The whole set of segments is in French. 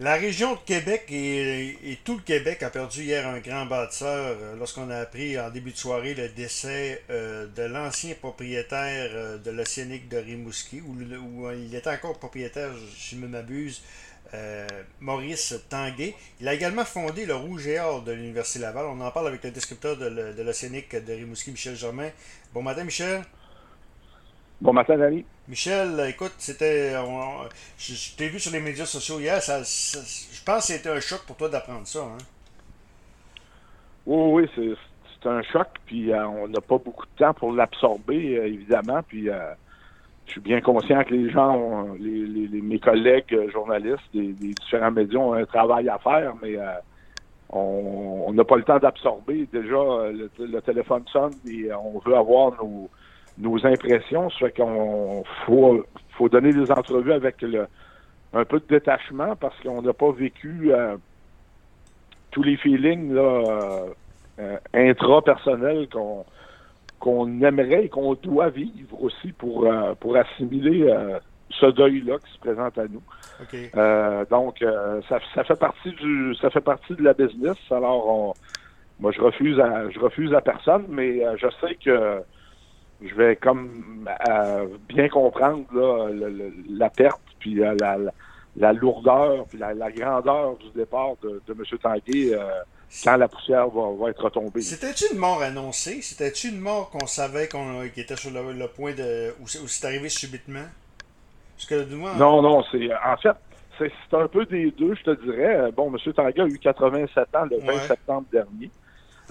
La région de Québec et, tout le Québec a perdu hier un grand bâtisseur euh, lorsqu'on a appris en début de soirée le décès euh, de l'ancien propriétaire euh, de l'Océanique de Rimouski, où, il était encore propriétaire, si je ne m'abuse, Maurice Tanguay. Il a également fondé le Rouge et Or de l'Université Laval. On en parle avec le descripteur de l'Océanique de Rimouski, Michel Germain. Bon matin, Michel. Bon matin, Dani. Michel, écoute, c'était. Je, t'ai vu sur les médias sociaux hier. Ça, je pense que c'était un choc pour toi d'apprendre ça. Hein? Oui, oui, c'est un choc. Puis euh, on n'a pas beaucoup de temps pour l'absorber, euh, évidemment. Puis euh, je suis bien conscient que les gens, les, mes collègues journalistes des, différents médias ont un travail à faire, mais on n'a pas le temps d'absorber. Déjà, le, le, téléphone sonne et on veut avoir nos nos impressions. Ça fait qu'on faut, faut donner des entrevues avec le, un peu de détachement parce qu'on n'a pas vécu euh, tous les feelings là, euh, euh, intra-personnels qu'on qu'on aimerait et qu'on doit vivre aussi pour, pour assimiler ce deuil-là qui se présente à nous. donc, ça, ça, fait partie du ça fait partie de la business. Alors, moi, je refuse à je refuse à personne, mais je sais que je vais comme euh, bien comprendre la perte, puis euh, la, lourdeur, puis la, grandeur du départ de, de M. Tanguay euh, quand la poussière va, être retombée. C'était-tu une mort annoncée? C'était-tu une mort qu'on savait qu'on était sur le, point de... ou c'est arrivé subitement? Non, non, c'est... En fait, c'est un peu des deux, je te dirais. Bon, M. Tanguay a eu 87 ans le 20 septembre dernier.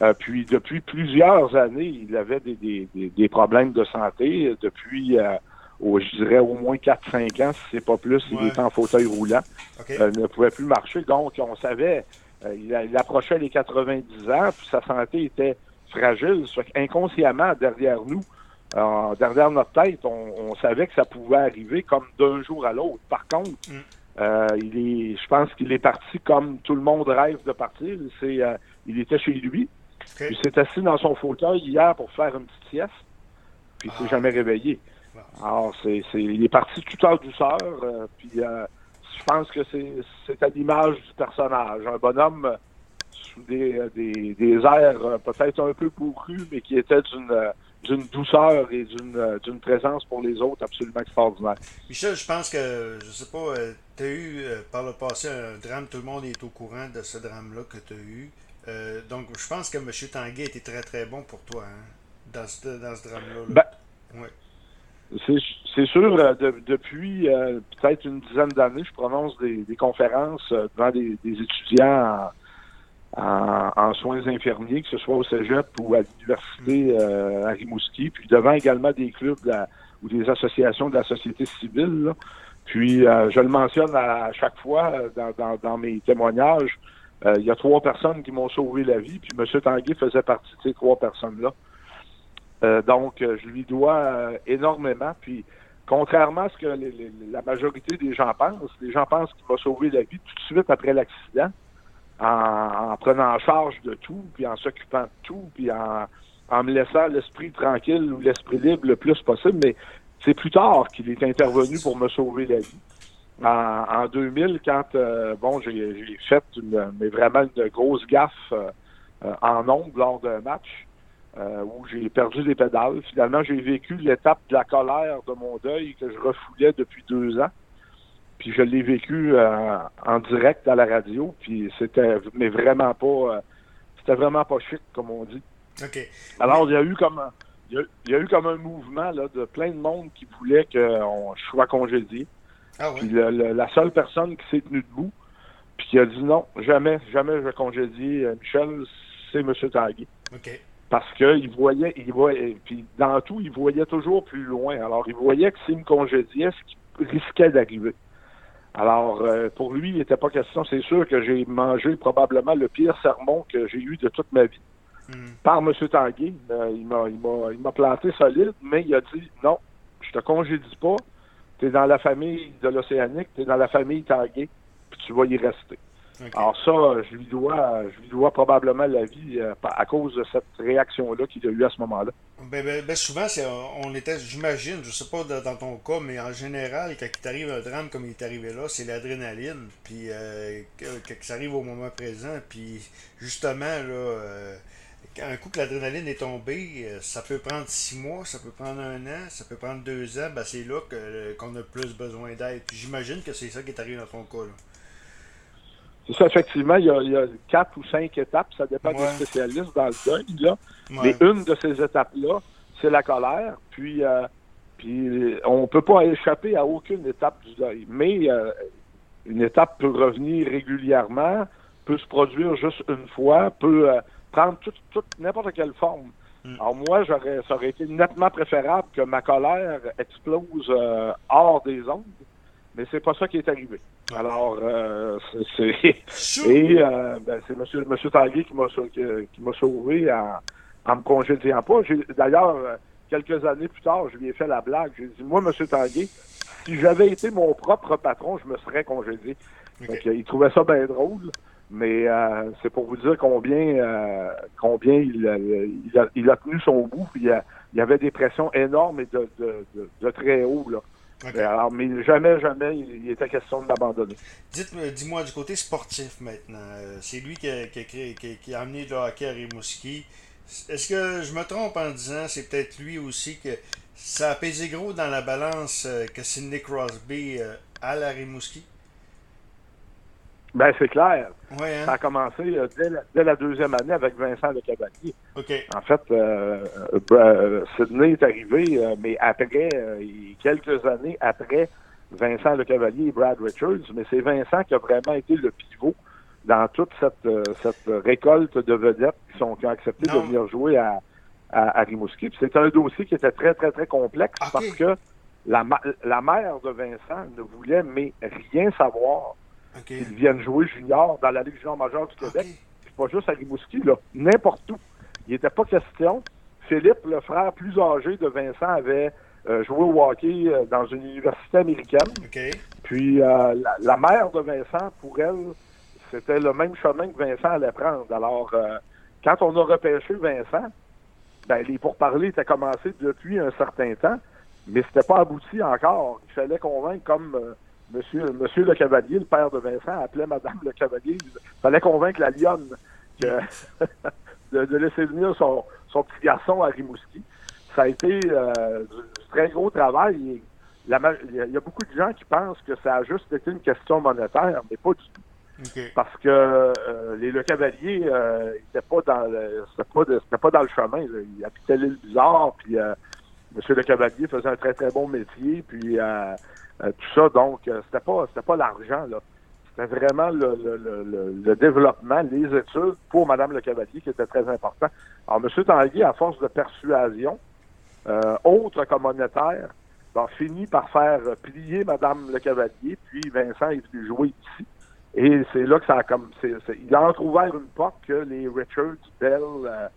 Euh, puis depuis plusieurs années, il avait des, des, des, problèmes de santé. Depuis, euh, je dirais, au moins 4-5 ans, si c'est pas plus, il était en fauteuil roulant. Euh, il ne pouvait plus marcher. Donc, on savait, il, approchait les 90 ans, puis sa santé était fragile. Inconsciemment, derrière nous, derrière notre tête, on, savait que ça pouvait arriver comme d'un jour à l'autre. Par contre, mm. il est, je pense qu'il est parti comme tout le monde rêve de partir. C'est, il était chez lui. Il s'est assis dans son fauteuil hier pour faire une petite sieste, puis il s'est ah. jamais réveillé. Alors, c'est, il est parti tout en douceur, euh, puis euh, je pense que c'est, à l'image du personnage. Un bonhomme euh, sous des, des, airs peut-être un peu bourrus, mais qui était d'une d'une douceur et d'une, d'une présence pour les autres absolument extraordinaire. Michel, je pense que, je sais pas, tu as eu par le passé un drame, tout le monde est au courant de ce drame-là que tu as eu. Euh, donc, je pense que M. Tanguay était très, très bon pour toi hein, dans ce, dans ce drame-là. Ben, c'est sûr, euh, depuis euh, peut-être une dizaine d'années, je prononce des, conférences devant des, étudiants en, soins infirmiers, que ce soit au cégep ou à l'université à Rimouski, puis devant également des clubs ou des associations de la société civile. Puis, je le mentionne à, chaque fois dans, dans mes témoignages, il y a trois personnes qui m'ont sauvé la vie, puis M. Tanguy faisait partie de ces trois personnes-là. Euh, donc, euh, je lui dois énormément. Puis, contrairement à ce que la majorité des gens pensent, les gens pensent qu'il m'a sauvé la vie tout de suite après l'accident, en, prenant en charge de tout, puis en s'occupant de tout, puis en me laissant l'esprit tranquille ou l'esprit libre le plus possible. Mais c'est plus tard qu'il est intervenu pour me sauver la vie en, 2000 quand euh, bon j'ai fait une, mais vraiment une grosse gaffe euh, en ondes lors d'un match euh, où j'ai perdu les pédales. Finalement, j'ai vécu l'étape de la colère de mon deuil que je refoulais depuis deux ans. Puis je l'ai vécu en direct à la radio. Puis c'était mais vraiment pas c'était vraiment pas chic, comme on dit. Alors il y a eu comme il y, a, eu comme un mouvement là, de plein de monde qui voulait qu'on soit congédié. Ah puis la seule personne qui s'est tenue debout, puis qui a dit non, jamais, jamais je vais congédier euh, Michel, c'est M. Tanguy. Parce qu'il voyait, il voyait, puis dans tout, il voyait toujours plus loin. Alors, il voyait que s'il me congédiait, ce qui risquait d'arriver. Alors, euh, pour lui, il n'était pas question. C'est sûr que j'ai mangé probablement le pire sermon que j'ai eu de toute ma vie. Hmm. Par M. Tanguy. Euh, il m'a planté solide, mais il a dit non, je te congédie pas tu es dans la famille de l'Océanique, tu es dans la famille Tanguay, puis tu vas y rester. Alors ça, je lui dois, je lui dois probablement la vie euh, à cause de cette réaction-là qu'il a eu à ce moment-là. Ben, ben, ben souvent, c'est, on était, j'imagine, je sais pas dans ton cas, mais en général, quand il t'arrive un drame comme il est arrivé là, c'est l'adrénaline, puis euh, que, ça arrive au moment présent, puis justement, là, euh, un coup que l'adrénaline est tombée, ça peut prendre six mois, ça peut prendre un an, ça peut prendre deux ans, ben c'est là que, qu'on a plus besoin d'aide. J'imagine que c'est ça qui est arrivé dans ton cas. Là. C'est ça, effectivement, il y, a, quatre ou cinq étapes, ça dépend des spécialistes dans le deuil, là. Mais une de ces étapes-là, c'est la colère. Puis, euh, puis on peut pas échapper à aucune étape du deuil. Mais euh, une étape peut revenir régulièrement, peut se produire juste une fois, peut euh, prendre toute, toute n'importe quelle forme. Mm. Alors moi, j'aurais, ça aurait été nettement préférable que ma colère explose hors des ondes mais c'est pas ça qui est arrivé. Alors, euh, c'est et euh, ben, c'est Monsieur Monsieur Tanguy qui m'a qui m'a sauvé en, en me congédiant pas. D'ailleurs, euh, quelques années plus tard, je lui ai fait la blague. J'ai dit, moi, Monsieur Tanguy, si j'avais été mon propre patron, je me serais congédié. il trouvait ça bien drôle. Mais euh, c'est pour vous dire combien combien il, il, a, il, a, tenu son bout. il, y avait des pressions énormes et de, de, de, de très haut là. Alors, mais jamais, jamais, il était question de l'abandonner. Dis-moi du côté sportif maintenant. Euh, c'est lui qui a, qui, a, amené le hockey à Rimouski. Est-ce que je me trompe en disant c'est peut-être lui aussi que ça a pesé gros dans la balance euh, que Sidney Crosby euh, à la Rimouski? Ben, c'est clair. Hein? Ça a commencé euh, dès, la, deuxième année avec Vincent Le Cavalier. En fait, euh, euh, Sydney est arrivé, mais après, quelques années après Vincent Le Cavalier et Brad Richards, mais c'est Vincent qui a vraiment été le pivot dans toute cette, cette récolte de vedettes qui, sont, qui ont accepté de venir jouer à, à, Rimouski. C'est un dossier qui était très, très, très complexe parce que la, la mère de Vincent ne voulait mais rien savoir ils viennent jouer junior dans la Ligue junior majeure du Québec. C'est pas juste à Rimouski, là. N'importe où. Il n'était pas question. Philippe, le frère plus âgé de Vincent, avait euh, joué au hockey euh, dans une université américaine. Puis euh, la, mère de Vincent, pour elle, c'était le même chemin que Vincent allait prendre. Alors, quand on a repêché Vincent, ben, les pourparlers étaient commencés depuis un certain temps, mais c'était pas abouti encore. Il fallait convaincre comme Monsieur, Monsieur Le Cavalier, le père de Vincent, appelait Madame Le Cavalier. Il fallait convaincre la lionne de, laisser venir son, petit garçon à Rimouski. Ça a été euh, du, très gros travail. il y a beaucoup de gens qui pensent que ça a juste été une question monétaire, mais pas du tout. Parce que euh, les Le Cavalier euh, pas dans le c'était pas, dans le chemin. Il habitait l'île Bizarre, puis euh, Monsieur Le Cavalier faisait un très très bon métier, puis euh, tout ça, donc, euh, c'était pas c'était pas l'argent, là. C'était vraiment le, le, le, développement, les études pour Mme Le Cavalier qui était très important. Alors, M. Tanguy, à force de persuasion, euh, autre que monétaire, a fini par faire plier Mme Le Cavalier, puis Vincent est venu jouer ici. Et c'est là que ça a comme. il a entrouvert une porte que les Richards, Bell, euh,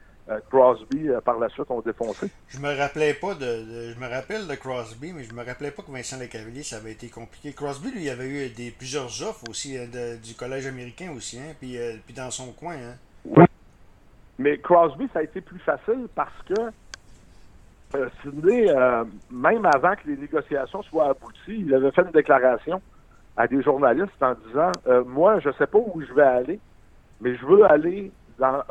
Crosby euh, par la suite ont défoncé. Je me rappelais pas de, je me rappelle de Crosby, mais je me rappelais pas que Vincent Lecavalier ça avait été compliqué. Crosby lui il avait eu des plusieurs offres aussi euh, du collège américain aussi, hein, puis, puis dans son coin. Hein. Oui. Mais Crosby ça a été plus facile parce que Sidney, même avant que les négociations soient abouties, il avait fait une déclaration à des journalistes en disant Moi, je sais pas où je vais aller, mais je veux aller dans,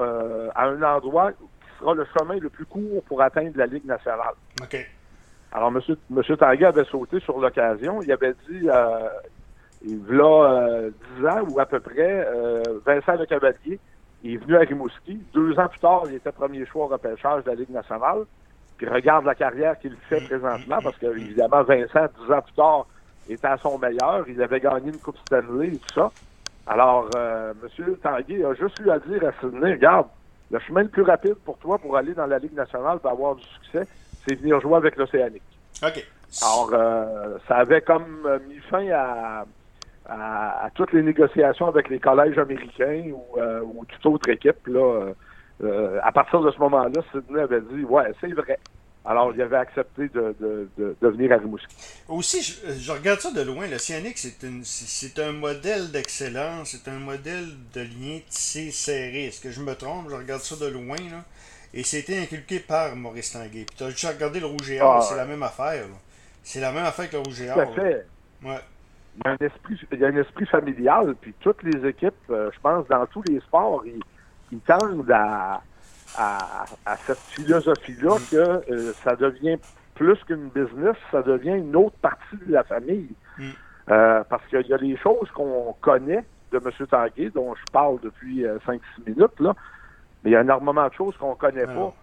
à un endroit sera le chemin le plus court pour atteindre la Ligue nationale. OK. Alors, M. Monsieur, Tanguay avait sauté sur l'occasion. Il avait dit, euh, il y a 10 ans ou à peu près, euh, Vincent Le Cavalier est venu à Rimouski. Deux ans plus tard, il était premier choix au repêchage de la Ligue nationale. Puis regarde la carrière qu'il fait présentement, parce que évidemment, Vincent, dix ans plus tard, était à son meilleur. Il avait gagné une Coupe Stanley et tout ça. Alors, euh, M. Tanguay a juste eu à dire à Sydney, regarde, le chemin le plus rapide pour toi pour aller dans la Ligue nationale pour avoir du succès, c'est venir jouer avec l'Océanique. OK. Alors, euh, ça avait comme euh, mis fin à, à, toutes les négociations avec les collèges américains ou, euh, toute autre équipe. Là, à partir de ce moment-là, Sidney avait dit Ouais, c'est vrai. Alors, il avait accepté de, de, de, venir à Rimouski. Aussi, je, regarde ça de loin. Le Cyanic, c'est un modèle d'excellence, c'est un modèle de lien tissé serré. Est-ce que je me trompe? Je regarde ça de loin. Là. Et c'était inculqué par Maurice Tanguay. Puis tu as juste regardé le Rouge et Or, ah, c'est la même affaire. C'est la même affaire que le Rouge et Or. Tout à fait. Ouais. Il, y a un esprit, il y a un esprit familial, puis toutes les équipes, euh, je pense, dans tous les sports, ils, ils tendent à, à, cette philosophie-là que euh, ça devient plus qu'une business, ça devient une autre partie de la famille. Mm. Euh, parce qu'il y a des choses qu'on connaît de M. Tanguay, dont je parle depuis 5-6 minutes, là, mais il y a énormément de choses qu'on ne connaît pas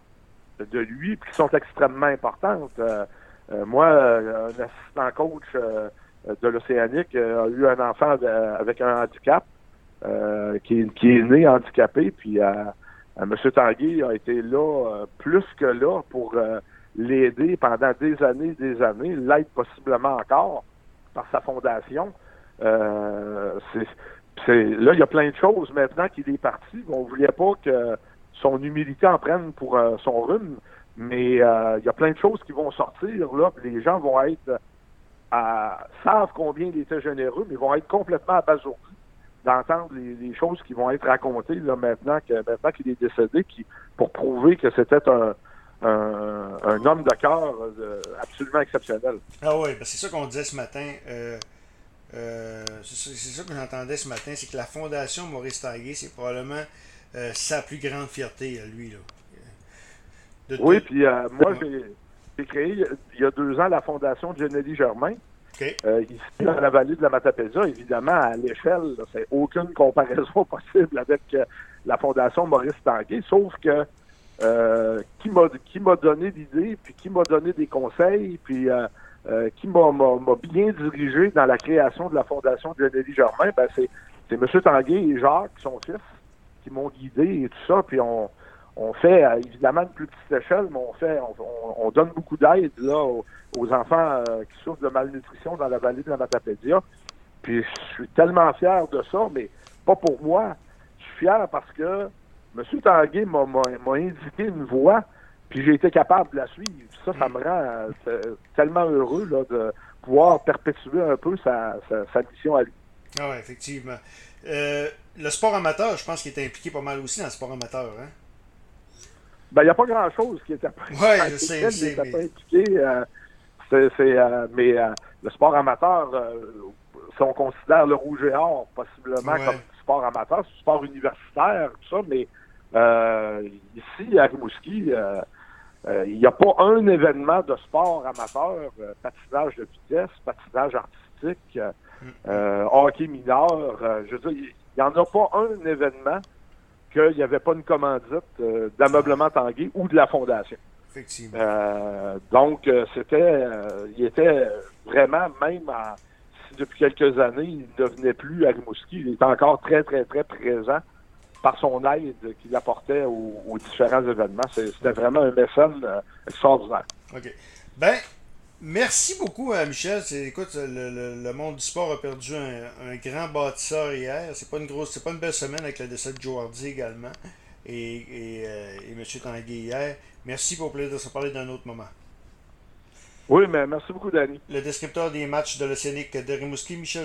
de lui et qui sont extrêmement importantes. moi, un assistant coach de l'Océanique a eu un enfant avec un handicap euh, qui, est né handicapé, puis euh, euh, M. Tanguy a été là plus que là pour l'aider pendant des années des années, l'aide possiblement encore par sa fondation. c'est, là, il y a plein de choses maintenant qu'il est parti. On ne voulait pas que son humilité en prenne pour son rhume, mais il y a plein de choses qui vont sortir. Là, les gens vont être savent combien il était généreux, mais vont être complètement abasourdis d'entendre les, choses qui vont être racontées là, maintenant que maintenant qu'il est décédé, qui, pour prouver que c'était un, un, homme de cœur euh, absolument exceptionnel. Ah oui, ben c'est ça qu'on disait ce matin. Euh, euh, c'est ça que j'entendais ce matin, c'est que la Fondation Maurice Taguay, c'est probablement sa plus grande fierté à lui. Là. oui, puis moi, j'ai créé il y a deux ans la Fondation Genelli Germain. Euh, ici, dans la vallée de la Matapédia, évidemment, à l'échelle, c'est aucune comparaison possible avec euh, la Fondation Maurice Tanguay, sauf que euh, qui m'a donné l'idée, puis qui m'a donné des conseils, puis qui m'a bien dirigé dans la création de la Fondation de Lionel Germain, ben c'est c'est M. Tanguay et Jacques, son fils, qui m'ont guidé et tout ça, puis on on fait évidemment une plus petite échelle, mais on fait on, donne beaucoup d'aide là aux enfants euh, qui souffrent de malnutrition dans la vallée de la Matapédia. Puis je suis tellement fier de ça, mais pas pour moi. Je suis fier parce que M. Tanguay m'a indiqué une voie, puis j'ai été capable de la suivre. Ça, ça me rend euh, tellement heureux de pouvoir perpétuer un peu sa, mission à lui. Ah oui, effectivement. Euh, le sport amateur, je pense qu'il est impliqué pas mal aussi dans le sport amateur. Hein? Ben, il n'y a pas grand-chose qui était ouais, je sais, je sais, mais... impliqué. C'est, euh, mais euh, le sport amateur, euh, si on considère le rouge et or possiblement comme sport amateur, c'est sport universitaire, tout ça, mais ici, à Rimouski, il n'y a pas un événement de sport amateur, patinage de vitesse, patinage artistique, mm. hockey mineur. je veux dire, il n'y en a pas un événement qu'il n'y avait pas une commandite d'ameublement Tanguay ou de la fondation. Euh, donc, euh, c'était, euh, il était vraiment, même si depuis quelques années, il ne devenait plus à Rimouski, il était encore très, très, très présent par son aide qu'il apportait aux, différents événements. C'était vraiment un mécène extraordinaire. OK. Ben, merci beaucoup, Michel. Écoute, le, monde du sport a perdu un, grand bâtisseur hier. C'est pas une grosse, c'est pas une belle semaine avec le décès de Joe Hardy également et, et, et M. Tanguay hier. Merci pour le plaisir de se parler d'un autre moment. Oui, mais merci beaucoup, Danny. Le descripteur des matchs de l'Océanique de Rimouski, Michel